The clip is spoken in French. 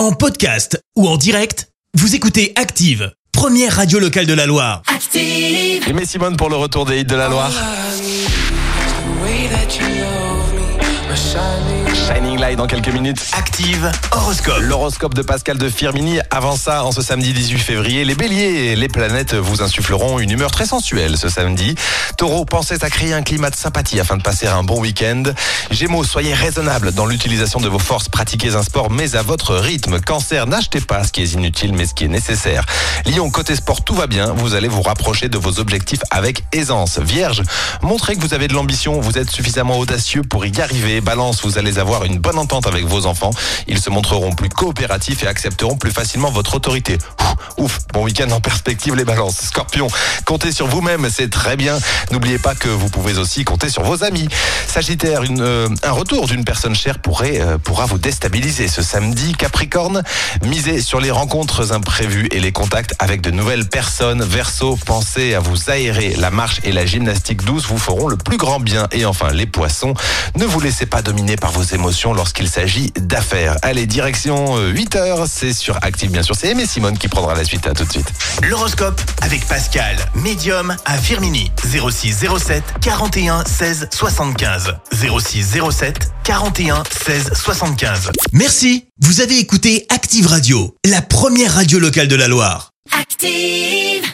En podcast ou en direct, vous écoutez Active, première radio locale de la Loire. Active. Et Simone pour le retour des hits de la Loire. Shining Light dans quelques minutes. Active horoscope. L'horoscope de Pascal de Firmini. Avant ça, en ce samedi 18 février, les béliers et les planètes vous insuffleront une humeur très sensuelle ce samedi. Taureau, pensez à créer un climat de sympathie afin de passer un bon week-end. Gémeaux, soyez raisonnable dans l'utilisation de vos forces. Pratiquez un sport, mais à votre rythme. Cancer, n'achetez pas ce qui est inutile, mais ce qui est nécessaire. Lion, côté sport, tout va bien. Vous allez vous rapprocher de vos objectifs avec aisance. Vierge, montrez que vous avez de l'ambition. Vous êtes suffisamment audacieux pour y arriver. Balance, vous allez avoir une bonne entente avec vos enfants. Ils se montreront plus coopératifs et accepteront plus facilement votre autorité. Ouf, ouf, bon week-end en perspective les balances. Scorpion, comptez sur vous-même, c'est très bien. N'oubliez pas que vous pouvez aussi compter sur vos amis. Sagittaire, euh, un retour d'une personne chère pourrait, euh, pourra vous déstabiliser ce samedi. Capricorne, misez sur les rencontres imprévues et les contacts avec de nouvelles personnes. Verseau, pensez à vous aérer. La marche et la gymnastique douce vous feront le plus grand bien. Et enfin, les poissons, ne vous laissez pas dominer par vos émotions lorsqu'il s'agit d'affaires. Allez, direction 8h, c'est sur Active bien sûr. C'est Aimé Simone qui prendra la suite. À tout de suite. L'horoscope avec Pascal, médium à Firmini. 06 07 41 16 75. 06 07 41 16 75. Merci. Vous avez écouté Active Radio, la première radio locale de la Loire. Active.